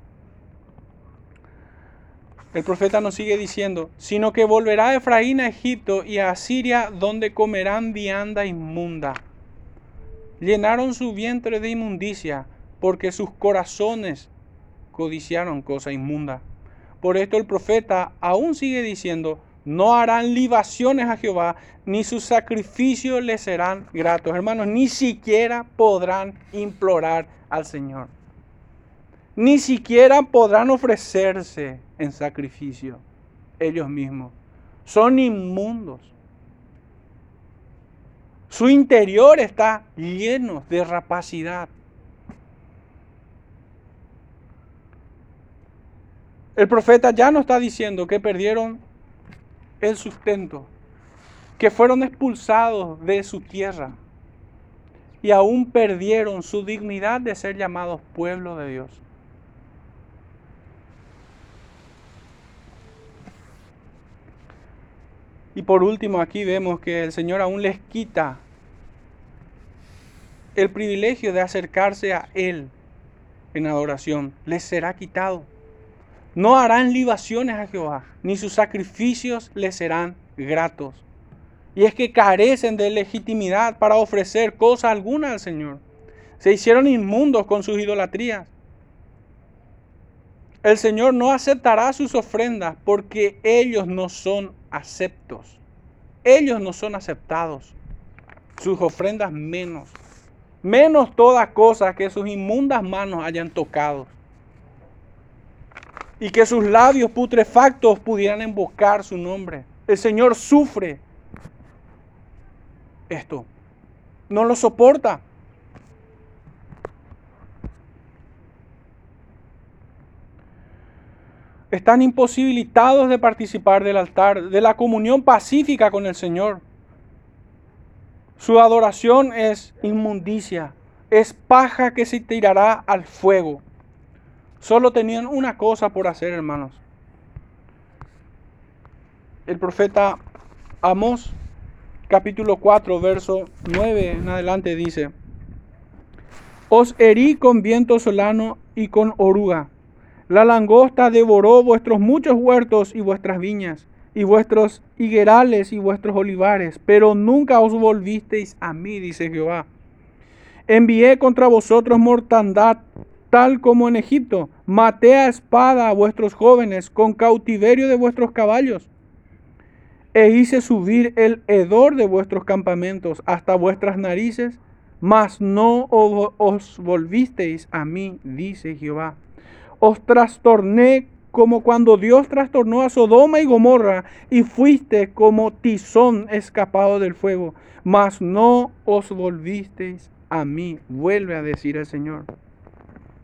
El profeta nos sigue diciendo, sino que volverá Efraín a Egipto y a Asiria donde comerán vianda inmunda. Llenaron su vientre de inmundicia porque sus corazones codiciaron cosa inmunda. Por esto el profeta aún sigue diciendo, no harán libaciones a Jehová, ni sus sacrificios les serán gratos. Hermanos, ni siquiera podrán implorar al Señor. Ni siquiera podrán ofrecerse en sacrificio ellos mismos. Son inmundos. Su interior está lleno de rapacidad. El profeta ya no está diciendo que perdieron el sustento, que fueron expulsados de su tierra y aún perdieron su dignidad de ser llamados pueblo de Dios. Y por último aquí vemos que el Señor aún les quita el privilegio de acercarse a Él en adoración. Les será quitado. No harán libaciones a Jehová, ni sus sacrificios les serán gratos. Y es que carecen de legitimidad para ofrecer cosa alguna al Señor. Se hicieron inmundos con sus idolatrías. El Señor no aceptará sus ofrendas porque ellos no son aceptos. Ellos no son aceptados. Sus ofrendas menos. Menos toda cosa que sus inmundas manos hayan tocado y que sus labios putrefactos pudieran invocar su nombre. El Señor sufre esto. No lo soporta. Están imposibilitados de participar del altar, de la comunión pacífica con el Señor. Su adoración es inmundicia, es paja que se tirará al fuego. Solo tenían una cosa por hacer, hermanos. El profeta Amós, capítulo 4, verso 9 en adelante dice, Os herí con viento solano y con oruga. La langosta devoró vuestros muchos huertos y vuestras viñas, y vuestros higuerales y vuestros olivares, pero nunca os volvisteis a mí, dice Jehová. Envié contra vosotros mortandad tal como en Egipto. Maté a espada a vuestros jóvenes con cautiverio de vuestros caballos. E hice subir el hedor de vuestros campamentos hasta vuestras narices, mas no os volvisteis a mí, dice Jehová. Os trastorné como cuando Dios trastornó a Sodoma y Gomorra, y fuiste como tizón escapado del fuego, mas no os volvisteis a mí, vuelve a decir el Señor.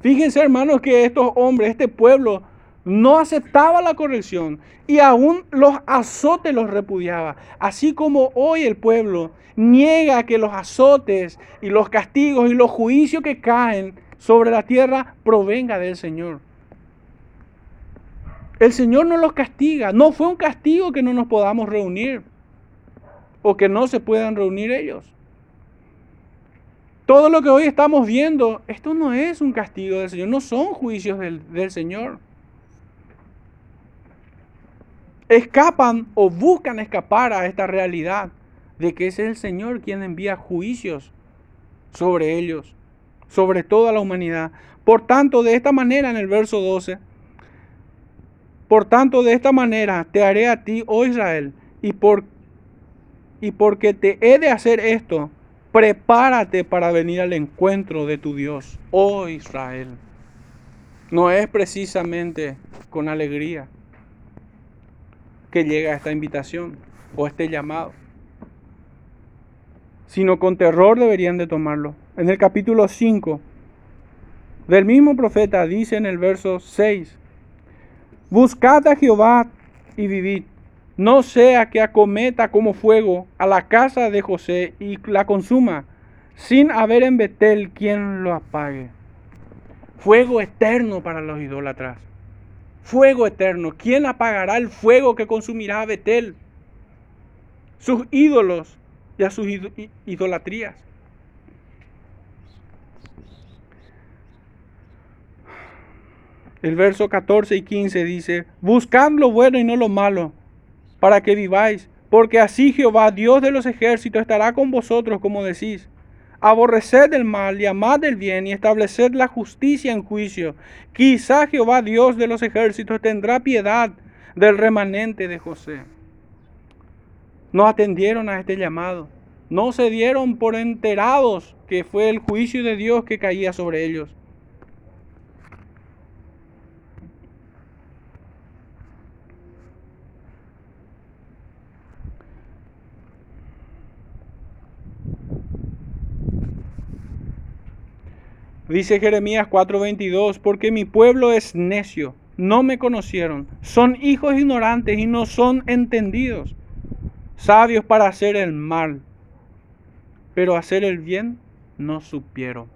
Fíjense hermanos que estos hombres, este pueblo, no aceptaba la corrección y aún los azotes los repudiaba. Así como hoy el pueblo niega que los azotes y los castigos y los juicios que caen sobre la tierra provenga del Señor. El Señor no los castiga. No fue un castigo que no nos podamos reunir o que no se puedan reunir ellos. Todo lo que hoy estamos viendo, esto no es un castigo del Señor, no son juicios del, del Señor escapan o buscan escapar a esta realidad de que es el Señor quien envía juicios sobre ellos, sobre toda la humanidad. Por tanto, de esta manera, en el verso 12, por tanto, de esta manera te haré a ti, oh Israel, y, por, y porque te he de hacer esto, prepárate para venir al encuentro de tu Dios, oh Israel. No es precisamente con alegría que llega esta invitación o este llamado, sino con terror deberían de tomarlo. En el capítulo 5 del mismo profeta dice en el verso 6, Buscad a Jehová y vivid, no sea que acometa como fuego a la casa de José y la consuma, sin haber en Betel quien lo apague. Fuego eterno para los idólatras fuego eterno. ¿Quién apagará el fuego que consumirá a Betel? Sus ídolos y a sus idolatrías. El verso 14 y 15 dice, Buscad lo bueno y no lo malo, para que viváis, porque así Jehová, Dios de los ejércitos, estará con vosotros, como decís. Aborreced el mal y amad el bien y estableced la justicia en juicio. Quizá Jehová Dios de los ejércitos tendrá piedad del remanente de José. No atendieron a este llamado. No se dieron por enterados que fue el juicio de Dios que caía sobre ellos. Dice Jeremías 4:22, porque mi pueblo es necio, no me conocieron, son hijos ignorantes y no son entendidos, sabios para hacer el mal, pero hacer el bien no supieron.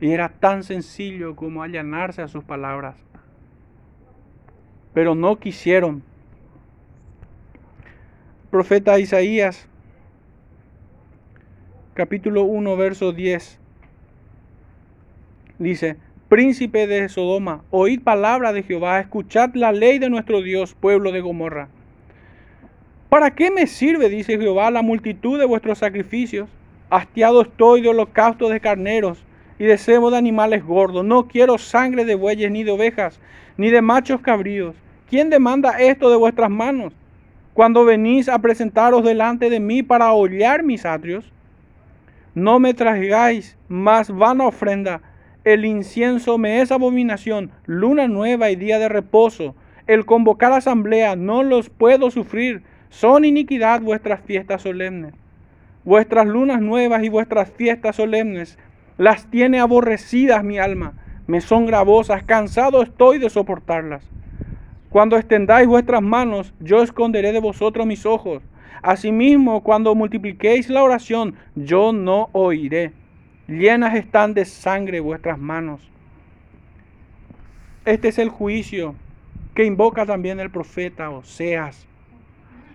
Y era tan sencillo como allanarse a sus palabras, pero no quisieron. Profeta Isaías, capítulo 1, verso 10 dice, príncipe de Sodoma, oíd palabra de Jehová, escuchad la ley de nuestro Dios, pueblo de Gomorra. ¿Para qué me sirve, dice Jehová, la multitud de vuestros sacrificios? Hastiado estoy de holocaustos de carneros y de cebo de animales gordos. No quiero sangre de bueyes ni de ovejas, ni de machos cabríos. ¿Quién demanda esto de vuestras manos? Cuando venís a presentaros delante de mí para hollar mis atrios, no me traigáis más vana ofrenda el incienso me es abominación, luna nueva y día de reposo. El convocar asamblea no los puedo sufrir. Son iniquidad vuestras fiestas solemnes. Vuestras lunas nuevas y vuestras fiestas solemnes las tiene aborrecidas mi alma. Me son gravosas, cansado estoy de soportarlas. Cuando extendáis vuestras manos, yo esconderé de vosotros mis ojos. Asimismo, cuando multipliquéis la oración, yo no oiré llenas están de sangre vuestras manos. Este es el juicio que invoca también el profeta Oseas.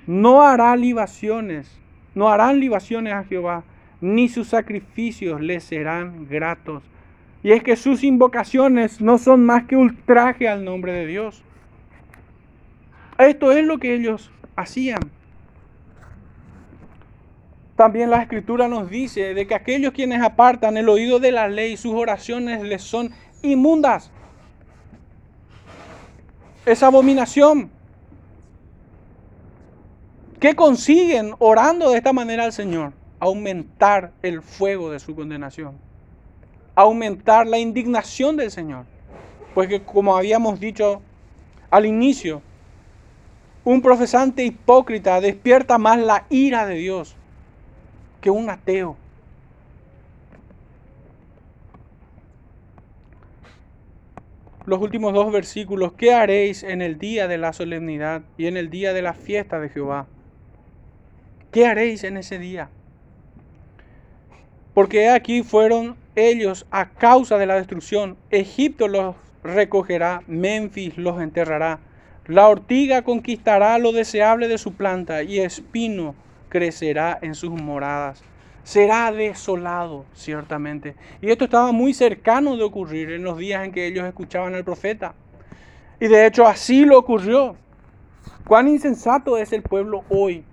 No hará libaciones, no harán libaciones a Jehová, ni sus sacrificios les serán gratos. Y es que sus invocaciones no son más que ultraje al nombre de Dios. Esto es lo que ellos hacían. También la escritura nos dice de que aquellos quienes apartan el oído de la ley, sus oraciones les son inmundas. Es abominación. ¿Qué consiguen orando de esta manera al Señor? Aumentar el fuego de su condenación. Aumentar la indignación del Señor. Pues que como habíamos dicho al inicio, un profesante hipócrita despierta más la ira de Dios que un ateo. Los últimos dos versículos, ¿qué haréis en el día de la solemnidad y en el día de la fiesta de Jehová? ¿Qué haréis en ese día? Porque aquí fueron ellos a causa de la destrucción. Egipto los recogerá, Memphis los enterrará. La ortiga conquistará lo deseable de su planta y espino crecerá en sus moradas. Será desolado, ciertamente. Y esto estaba muy cercano de ocurrir en los días en que ellos escuchaban al profeta. Y de hecho así lo ocurrió. Cuán insensato es el pueblo hoy,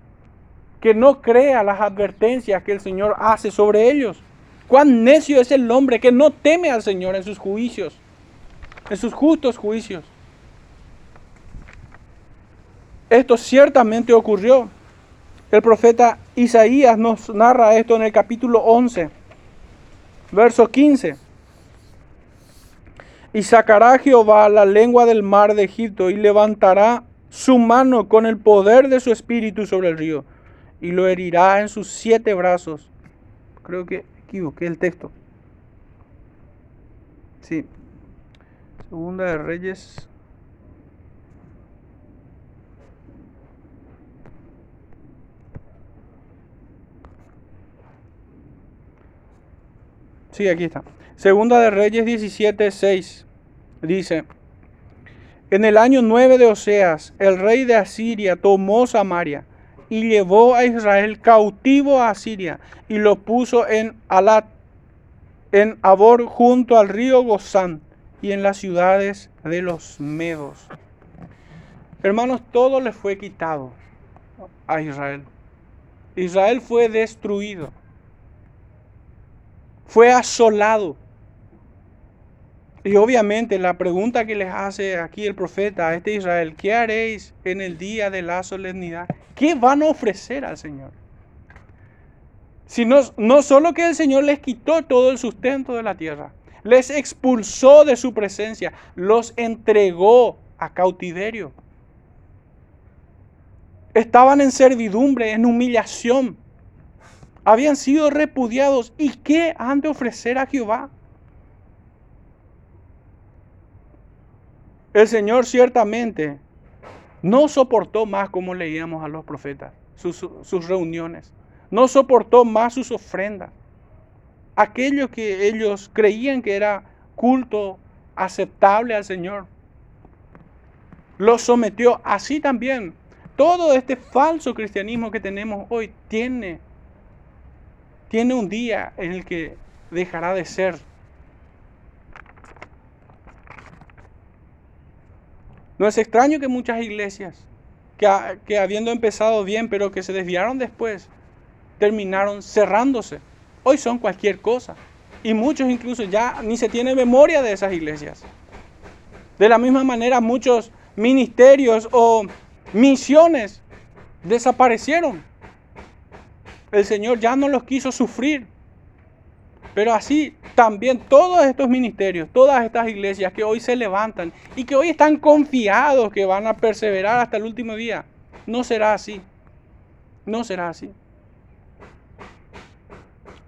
que no crea las advertencias que el Señor hace sobre ellos. Cuán necio es el hombre que no teme al Señor en sus juicios, en sus justos juicios. Esto ciertamente ocurrió. El profeta Isaías nos narra esto en el capítulo 11, verso 15. Y sacará Jehová la lengua del mar de Egipto y levantará su mano con el poder de su espíritu sobre el río y lo herirá en sus siete brazos. Creo que equivoqué el texto. Sí. Segunda de Reyes Sí, aquí está. Segunda de Reyes 17, 6. Dice, en el año 9 de Oseas, el rey de Asiria tomó Samaria y llevó a Israel cautivo a Asiria y lo puso en Alat, en Abor junto al río Gozán y en las ciudades de los Medos. Hermanos, todo le fue quitado a Israel. Israel fue destruido fue asolado. Y obviamente la pregunta que les hace aquí el profeta a este Israel, ¿qué haréis en el día de la solemnidad? ¿Qué van a ofrecer al Señor? Si no, no solo que el Señor les quitó todo el sustento de la tierra, les expulsó de su presencia, los entregó a cautiverio. Estaban en servidumbre, en humillación habían sido repudiados. ¿Y qué han de ofrecer a Jehová? El Señor ciertamente no soportó más, como leíamos a los profetas, sus, sus reuniones. No soportó más sus ofrendas. Aquello que ellos creían que era culto aceptable al Señor. Lo sometió así también. Todo este falso cristianismo que tenemos hoy tiene tiene un día en el que dejará de ser. No es extraño que muchas iglesias, que, habiendo empezado bien, pero que se desviaron después, terminaron cerrándose. Hoy son cualquier cosa. Y muchos incluso ya ni se tiene memoria de esas iglesias. De la misma manera, muchos ministerios o misiones desaparecieron el Señor ya no los quiso sufrir. Pero así también todos estos ministerios, todas estas iglesias que hoy se levantan y que hoy están confiados que van a perseverar hasta el último día, no será así. No será así.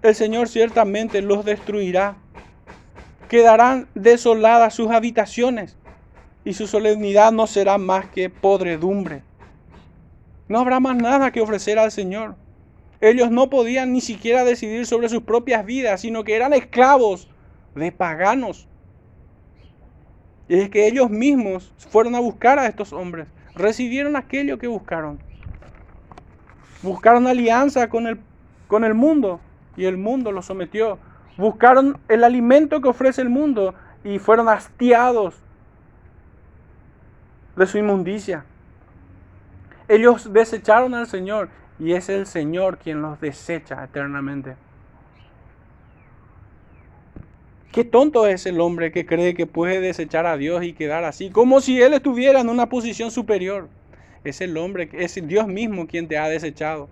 El Señor ciertamente los destruirá. Quedarán desoladas sus habitaciones y su solemnidad no será más que podredumbre. No habrá más nada que ofrecer al Señor. Ellos no podían ni siquiera decidir sobre sus propias vidas, sino que eran esclavos de paganos. Y es que ellos mismos fueron a buscar a estos hombres, recibieron aquello que buscaron. Buscaron alianza con el, con el mundo y el mundo los sometió. Buscaron el alimento que ofrece el mundo y fueron hastiados de su inmundicia. Ellos desecharon al Señor y es el Señor quien los desecha eternamente. Qué tonto es el hombre que cree que puede desechar a Dios y quedar así, como si Él estuviera en una posición superior. Es el hombre, es Dios mismo quien te ha desechado.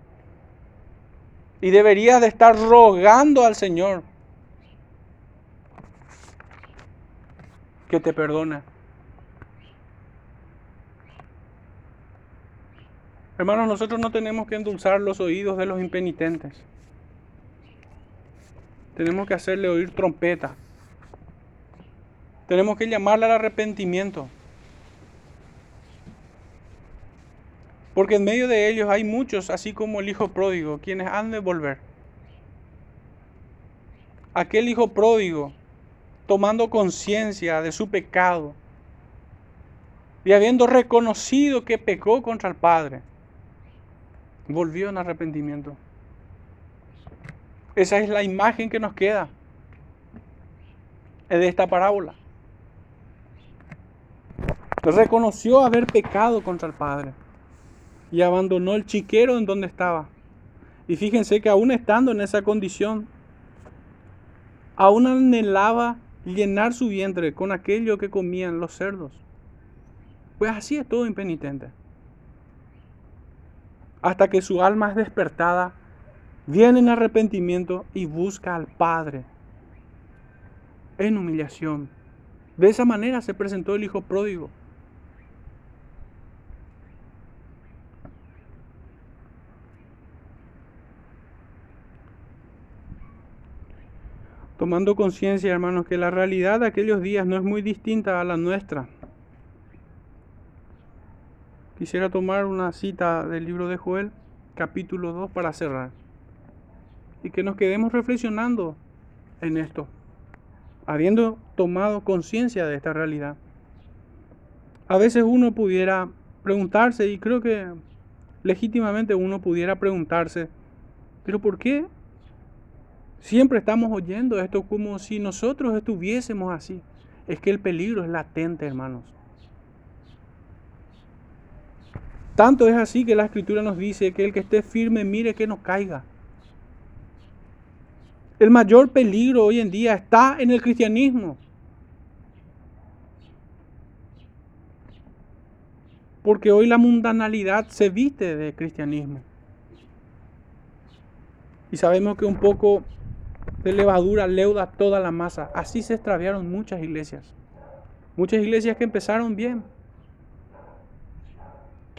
Y deberías de estar rogando al Señor que te perdone. Hermanos, nosotros no tenemos que endulzar los oídos de los impenitentes. Tenemos que hacerle oír trompeta. Tenemos que llamarle al arrepentimiento. Porque en medio de ellos hay muchos, así como el hijo pródigo, quienes han de volver. Aquel hijo pródigo, tomando conciencia de su pecado y habiendo reconocido que pecó contra el Padre, volvió en arrepentimiento. Esa es la imagen que nos queda de esta parábola. Reconoció haber pecado contra el Padre y abandonó el chiquero en donde estaba. Y fíjense que aún estando en esa condición, aún anhelaba llenar su vientre con aquello que comían los cerdos. Pues así es todo impenitente. Hasta que su alma es despertada, viene en arrepentimiento y busca al Padre en humillación. De esa manera se presentó el Hijo pródigo. tomando conciencia, hermanos, que la realidad de aquellos días no es muy distinta a la nuestra. Quisiera tomar una cita del libro de Joel, capítulo 2, para cerrar. Y que nos quedemos reflexionando en esto, habiendo tomado conciencia de esta realidad. A veces uno pudiera preguntarse, y creo que legítimamente uno pudiera preguntarse, pero ¿por qué Siempre estamos oyendo esto como si nosotros estuviésemos así. Es que el peligro es latente, hermanos. Tanto es así que la escritura nos dice que el que esté firme mire que no caiga. El mayor peligro hoy en día está en el cristianismo. Porque hoy la mundanalidad se viste de cristianismo. Y sabemos que un poco de levadura leuda toda la masa. Así se extraviaron muchas iglesias. Muchas iglesias que empezaron bien.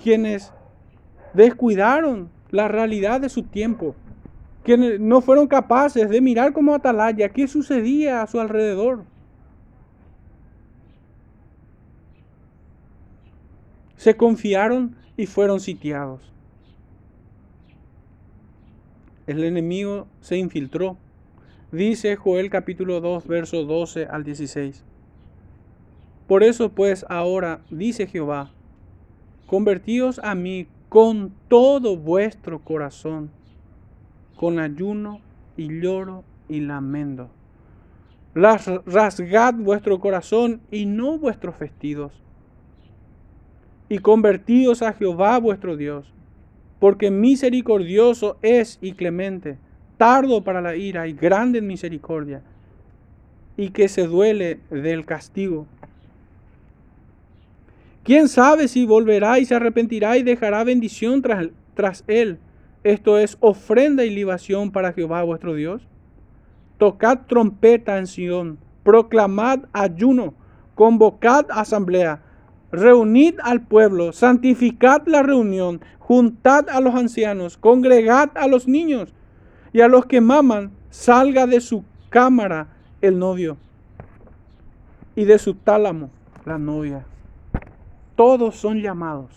Quienes descuidaron la realidad de su tiempo. Quienes no fueron capaces de mirar como atalaya qué sucedía a su alrededor. Se confiaron y fueron sitiados. El enemigo se infiltró Dice Joel capítulo 2, verso 12 al 16. Por eso pues ahora, dice Jehová, convertíos a mí con todo vuestro corazón, con ayuno y lloro y lamento. Rasgad vuestro corazón y no vuestros vestidos. Y convertíos a Jehová vuestro Dios, porque misericordioso es y clemente tardo para la ira y grande en misericordia, y que se duele del castigo. ¿Quién sabe si volverá y se arrepentirá y dejará bendición tras, tras él? Esto es ofrenda y libación para Jehová vuestro Dios. Tocad trompeta en Sión, proclamad ayuno, convocad asamblea, reunid al pueblo, santificad la reunión, juntad a los ancianos, congregad a los niños y a los que maman, salga de su cámara el novio y de su tálamo la novia. Todos son llamados.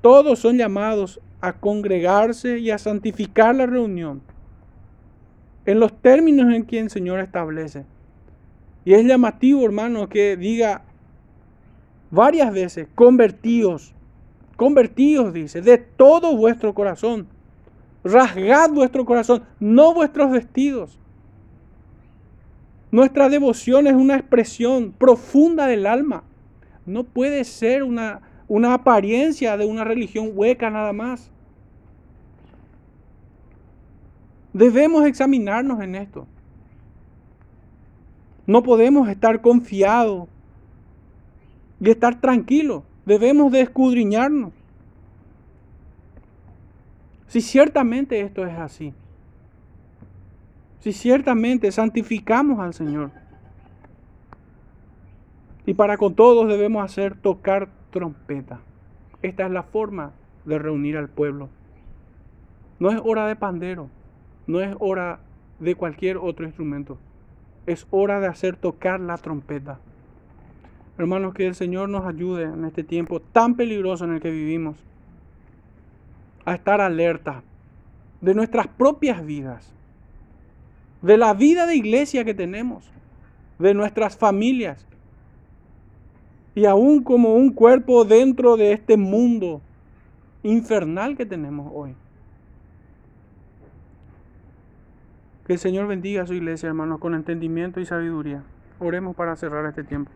Todos son llamados a congregarse y a santificar la reunión en los términos en que el Señor establece. Y es llamativo, hermano, que diga varias veces, convertíos, convertíos, dice, de todo vuestro corazón rasgad vuestro corazón, no vuestros vestidos. Nuestra devoción es una expresión profunda del alma. No puede ser una, una apariencia de una religión hueca nada más. Debemos examinarnos en esto. No podemos estar confiados y estar tranquilos. Debemos de escudriñarnos. Si ciertamente esto es así, si ciertamente santificamos al Señor, y para con todos debemos hacer tocar trompeta. Esta es la forma de reunir al pueblo. No es hora de pandero, no es hora de cualquier otro instrumento. Es hora de hacer tocar la trompeta. Hermanos, que el Señor nos ayude en este tiempo tan peligroso en el que vivimos a estar alerta de nuestras propias vidas, de la vida de iglesia que tenemos, de nuestras familias y aún como un cuerpo dentro de este mundo infernal que tenemos hoy. Que el Señor bendiga a su iglesia, hermanos, con entendimiento y sabiduría. Oremos para cerrar este tiempo.